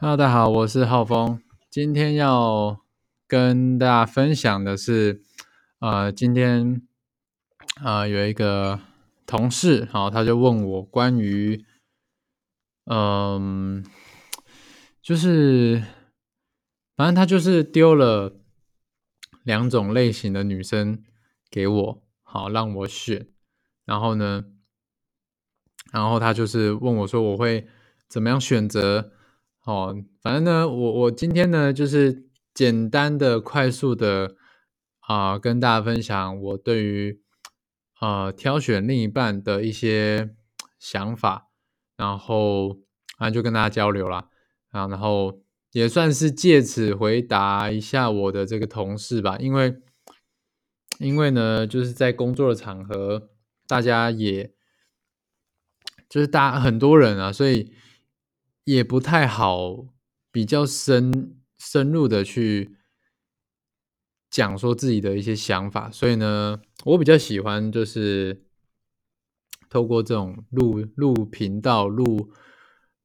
Hello，大家好，我是浩峰。今天要跟大家分享的是，呃，今天呃有一个同事，好，他就问我关于，嗯，就是反正他就是丢了两种类型的女生给我，好让我选。然后呢，然后他就是问我说，我会怎么样选择？哦，反正呢，我我今天呢，就是简单的、快速的啊，跟大家分享我对于呃挑选另一半的一些想法，然后啊就跟大家交流啦，啊，然后也算是借此回答一下我的这个同事吧，因为因为呢，就是在工作的场合，大家也就是大很多人啊，所以。也不太好，比较深深入的去讲说自己的一些想法，所以呢，我比较喜欢就是透过这种录录频道、录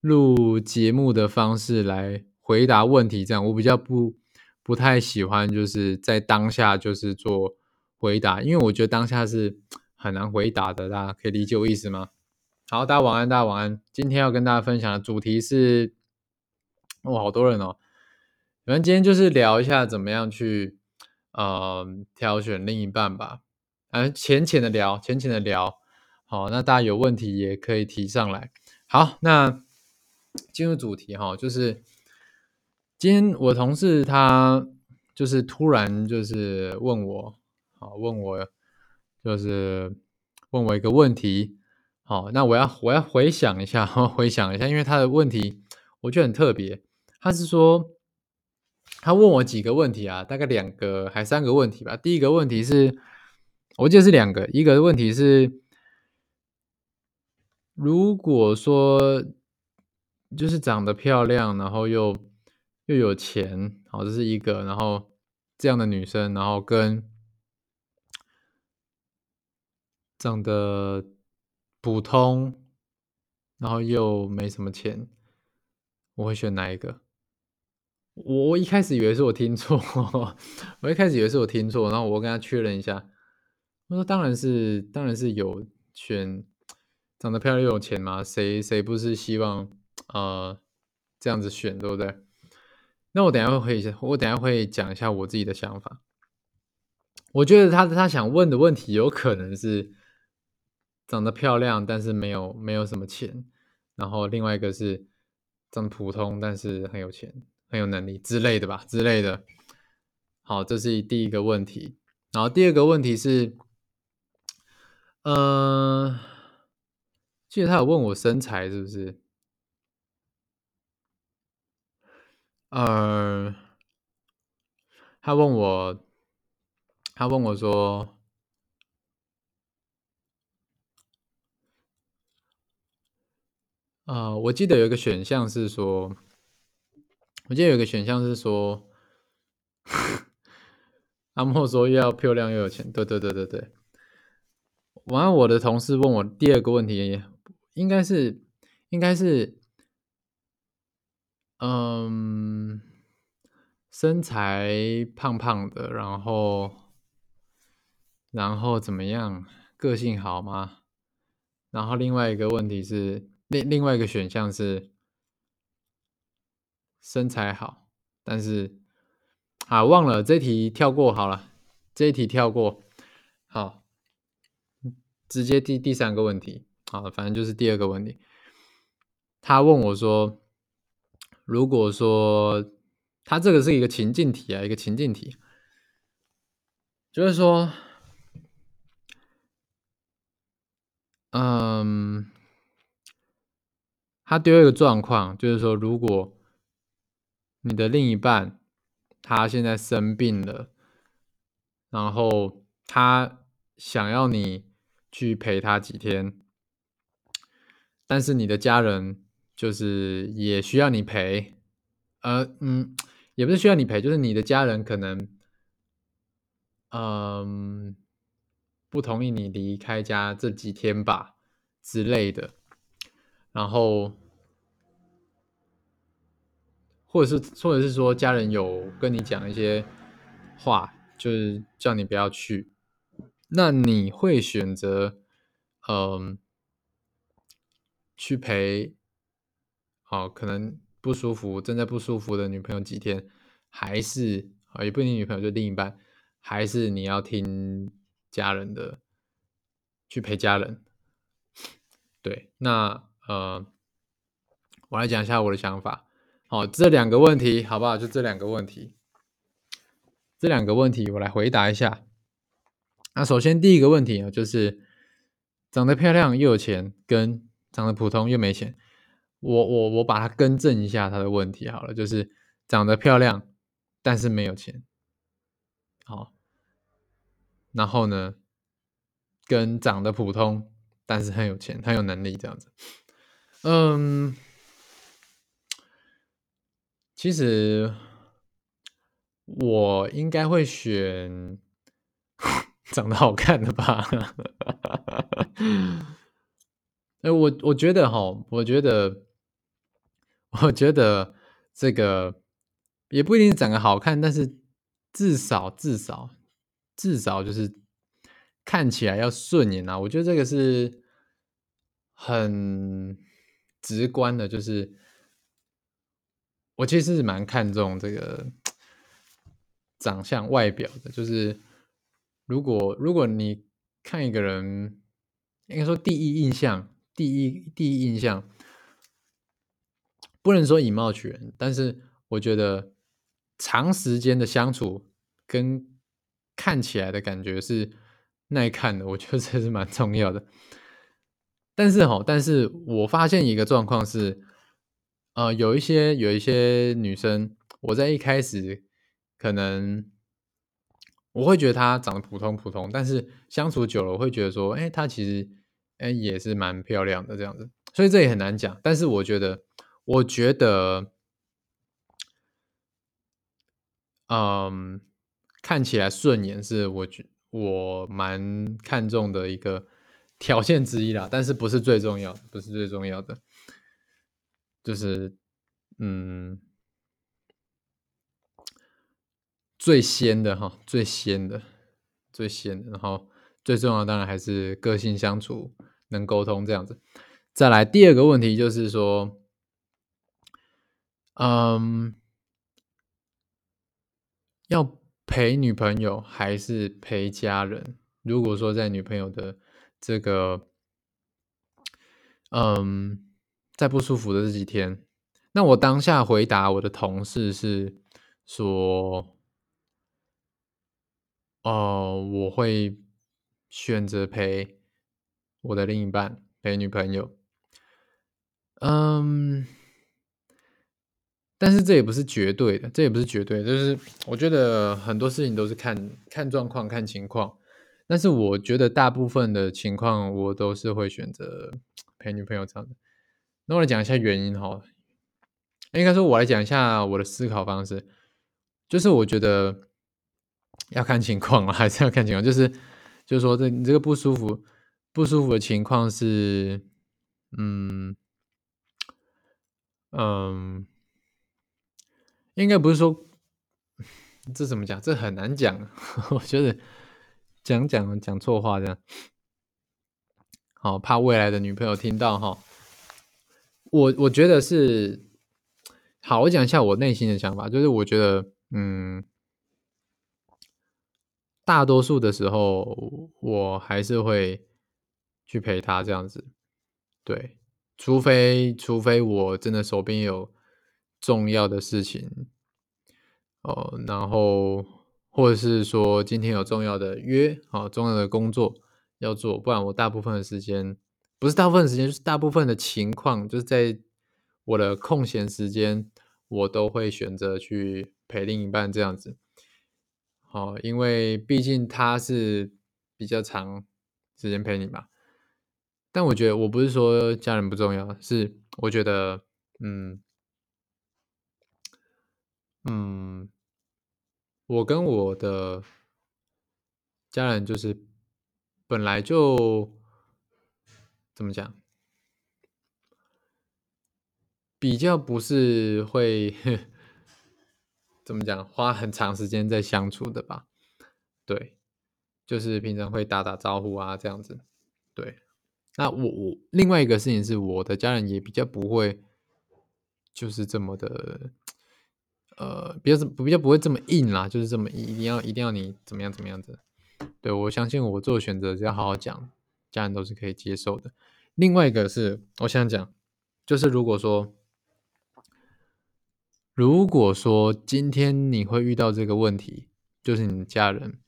录节目的方式来回答问题，这样我比较不不太喜欢就是在当下就是做回答，因为我觉得当下是很难回答的，大家可以理解我意思吗？好，大家晚安，大家晚安。今天要跟大家分享的主题是，哇，好多人哦。反正今天就是聊一下怎么样去呃挑选另一半吧，嗯，浅浅的聊，浅浅的聊。好，那大家有问题也可以提上来。好，那进入主题哈，就是今天我同事他就是突然就是问我，好，问我就是问我一个问题。好，那我要我要回想一下，回想一下，因为他的问题我觉得很特别。他是说，他问我几个问题啊，大概两个还三个问题吧。第一个问题是，我记得是两个，一个问题是，如果说就是长得漂亮，然后又又有钱，好，这是一个，然后这样的女生，然后跟长得。普通，然后又没什么钱，我会选哪一个？我一开始以为是我听错，我一开始以为是我听错，然后我跟他确认一下，我说当然是当然是有选长得漂亮又有钱嘛，谁谁不是希望呃这样子选，对不对？那我等下会会我等下会讲一下我自己的想法。我觉得他他想问的问题有可能是。长得漂亮，但是没有没有什么钱，然后另外一个是长得普通，但是很有钱，很有能力之类的吧，之类的。好，这是第一个问题。然后第二个问题是，呃，记得他有问我身材是不是？呃，他问我，他问我说。啊，我记得有一个选项是说，我记得有一个选项是说，阿莫说又要漂亮又有钱，对对对对对。完了，我的同事问我第二个问题，应该是应该是，嗯，身材胖胖的，然后然后怎么样？个性好吗？然后另外一个问题是。另另外一个选项是身材好，但是啊忘了这题跳过好了，这一题跳过，好，直接第第三个问题，好，反正就是第二个问题。他问我说，如果说他这个是一个情境题啊，一个情境题，就是说，嗯。他丢一个状况，就是说，如果你的另一半他现在生病了，然后他想要你去陪他几天，但是你的家人就是也需要你陪，呃，嗯，也不是需要你陪，就是你的家人可能，嗯，不同意你离开家这几天吧之类的。然后，或者是或者是说家人有跟你讲一些话，就是叫你不要去，那你会选择嗯去陪哦可能不舒服正在不舒服的女朋友几天，还是啊也不一定女朋友就另一半，还是你要听家人的去陪家人？对，那呃。我来讲一下我的想法。好，这两个问题好不好？就这两个问题，这两个问题我来回答一下。那首先第一个问题啊，就是长得漂亮又有钱，跟长得普通又没钱。我我我把它更正一下他的问题好了，就是长得漂亮但是没有钱。好，然后呢，跟长得普通但是很有钱，很有能力这样子。嗯。其实我应该会选 长得好看的吧。哎，我我觉得哈，我觉得，我觉得这个也不一定长得好看，但是至少至少至少就是看起来要顺眼啊。我觉得这个是很直观的，就是。我其实是蛮看重这个长相外表的，就是如果如果你看一个人，应该说第一印象，第一第一印象不能说以貌取人，但是我觉得长时间的相处跟看起来的感觉是耐看的，我觉得这是蛮重要的。但是哈，但是我发现一个状况是。呃，有一些有一些女生，我在一开始可能我会觉得她长得普通普通，但是相处久了，我会觉得说，哎，她其实哎也是蛮漂亮的这样子，所以这也很难讲。但是我觉得，我觉得，嗯，看起来顺眼是我觉我蛮看重的一个条件之一啦，但是不是最重要，不是最重要的。就是，嗯，最先的哈，最先的，最先，然后最重要当然还是个性相处能沟通这样子。再来第二个问题就是说，嗯，要陪女朋友还是陪家人？如果说在女朋友的这个，嗯。在不舒服的这几天，那我当下回答我的同事是说：“哦，我会选择陪我的另一半，陪女朋友。”嗯，但是这也不是绝对的，这也不是绝对，就是我觉得很多事情都是看看状况、看情况。但是我觉得大部分的情况，我都是会选择陪女朋友这样的。那我来讲一下原因哈，应该说，我来讲一下我的思考方式，就是我觉得要看情况啊，还是要看情况，就是就是说，这你这个不舒服不舒服的情况是，嗯嗯，应该不是说 这怎么讲，这很难讲，我觉得讲讲讲错话这样，好怕未来的女朋友听到哈。我我觉得是好，我讲一下我内心的想法，就是我觉得，嗯，大多数的时候，我还是会去陪她这样子，对，除非除非我真的手边有重要的事情，哦，然后或者是说今天有重要的约，哦，重要的工作要做，不然我大部分的时间。不是大部分时间，就是大部分的情况，就是在我的空闲时间，我都会选择去陪另一半这样子。好，因为毕竟他是比较长时间陪你嘛。但我觉得我不是说家人不重要，是我觉得，嗯嗯，我跟我的家人就是本来就。怎么讲？比较不是会 怎么讲，花很长时间在相处的吧？对，就是平常会打打招呼啊，这样子。对，那我我另外一个事情是，我的家人也比较不会，就是这么的，呃，比较比较不会这么硬啦，就是这么一定要一定要你怎么样怎么样子。对我相信我做选择只要好好讲，家人都是可以接受的。另外一个是我想讲，就是如果说。如果说今天你会遇到这个问题，就是你的家人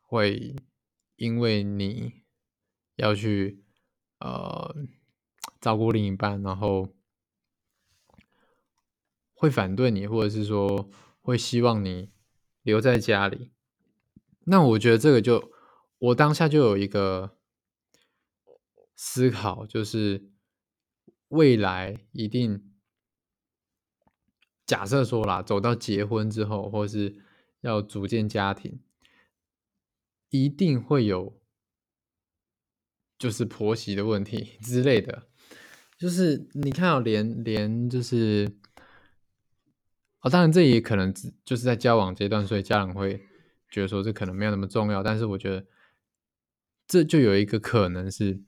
会因为你要去呃照顾另一半，然后会反对你，或者是说会希望你留在家里，那我觉得这个就我当下就有一个思考，就是未来一定。假设说啦，走到结婚之后，或是要组建家庭，一定会有就是婆媳的问题 之类的。就是你看连连就是哦，当然这也可能只就是在交往阶段，所以家人会觉得说这可能没有那么重要。但是我觉得这就有一个可能是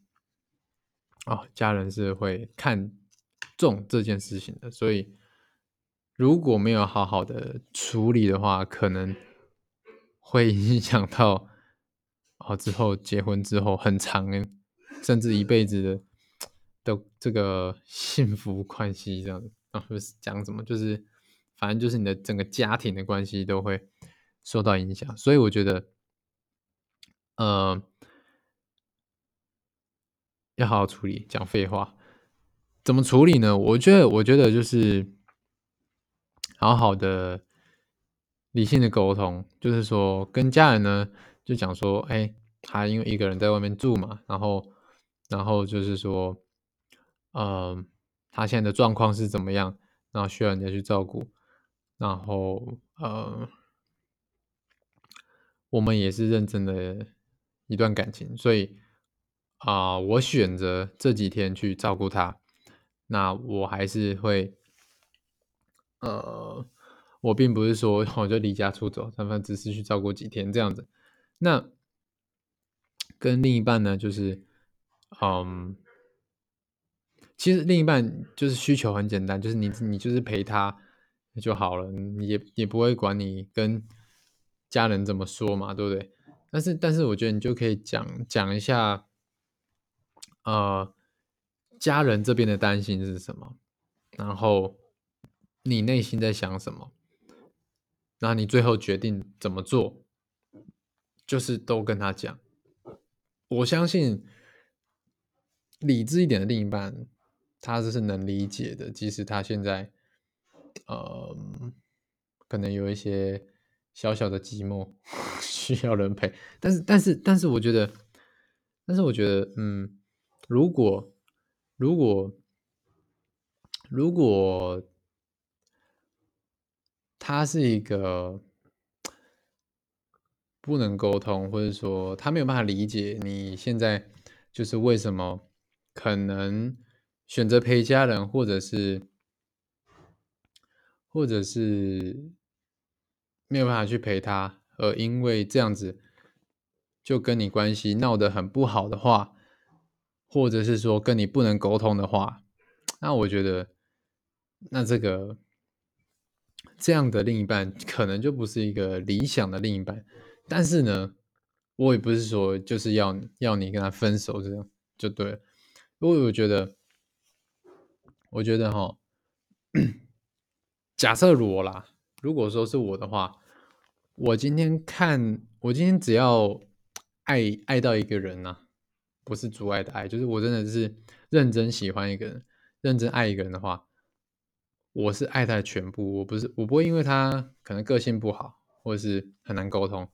哦，家人是会看重这件事情的，所以。如果没有好好的处理的话，可能会影响到哦之后结婚之后很长，甚至一辈子的的这个幸福关系这样子啊，不是讲什么，就是反正就是你的整个家庭的关系都会受到影响，所以我觉得，呃，要好好处理。讲废话，怎么处理呢？我觉得，我觉得就是。好好的理性的沟通，就是说跟家人呢，就讲说，哎，他因为一个人在外面住嘛，然后，然后就是说，嗯，他现在的状况是怎么样，然后需要人家去照顾，然后，呃，我们也是认真的一段感情，所以啊，我选择这几天去照顾他，那我还是会。呃，我并不是说我就离家出走，他们只是去照顾几天这样子。那跟另一半呢，就是，嗯，其实另一半就是需求很简单，就是你你就是陪他就好了，也也不会管你跟家人怎么说嘛，对不对？但是但是我觉得你就可以讲讲一下，呃，家人这边的担心是什么，然后。你内心在想什么？那你最后决定怎么做，就是都跟他讲。我相信理智一点的另一半，他这是能理解的。即使他现在，呃，可能有一些小小的寂寞，需要人陪。但是，但是，但是，我觉得，但是，我觉得，嗯，如果，如果，如果。他是一个不能沟通，或者说他没有办法理解你现在就是为什么可能选择陪家人，或者是或者是没有办法去陪他，而因为这样子就跟你关系闹得很不好的话，或者是说跟你不能沟通的话，那我觉得那这个。这样的另一半可能就不是一个理想的另一半，但是呢，我也不是说就是要要你跟他分手这样就对了，因为我觉得，我觉得哈，假设我啦，如果说是我的话，我今天看我今天只要爱爱到一个人呐，不是阻碍的爱，就是我真的是认真喜欢一个人，认真爱一个人的话。我是爱他的全部，我不是我不会因为他可能个性不好，或者是很难沟通，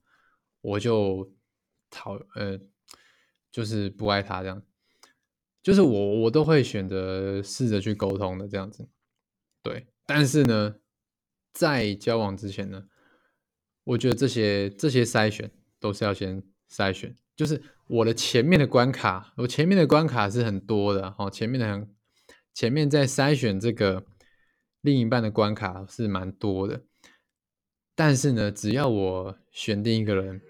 我就讨呃就是不爱他这样，就是我我都会选择试着去沟通的这样子，对。但是呢，在交往之前呢，我觉得这些这些筛选都是要先筛选，就是我的前面的关卡，我前面的关卡是很多的哦，前面的很前面在筛选这个。另一半的关卡是蛮多的，但是呢，只要我选定一个人，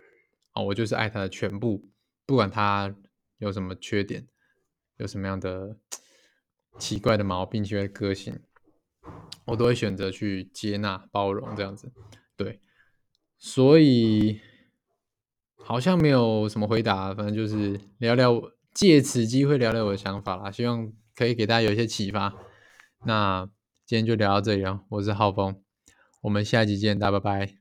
哦，我就是爱他的全部，不管他有什么缺点，有什么样的 奇怪的毛病、奇怪的个性，我都会选择去接纳、包容这样子。对，所以好像没有什么回答，反正就是聊聊，借此机会聊聊我的想法啦，希望可以给大家有一些启发。那今天就聊到这里了，我是浩峰，我们下期见，大家拜拜。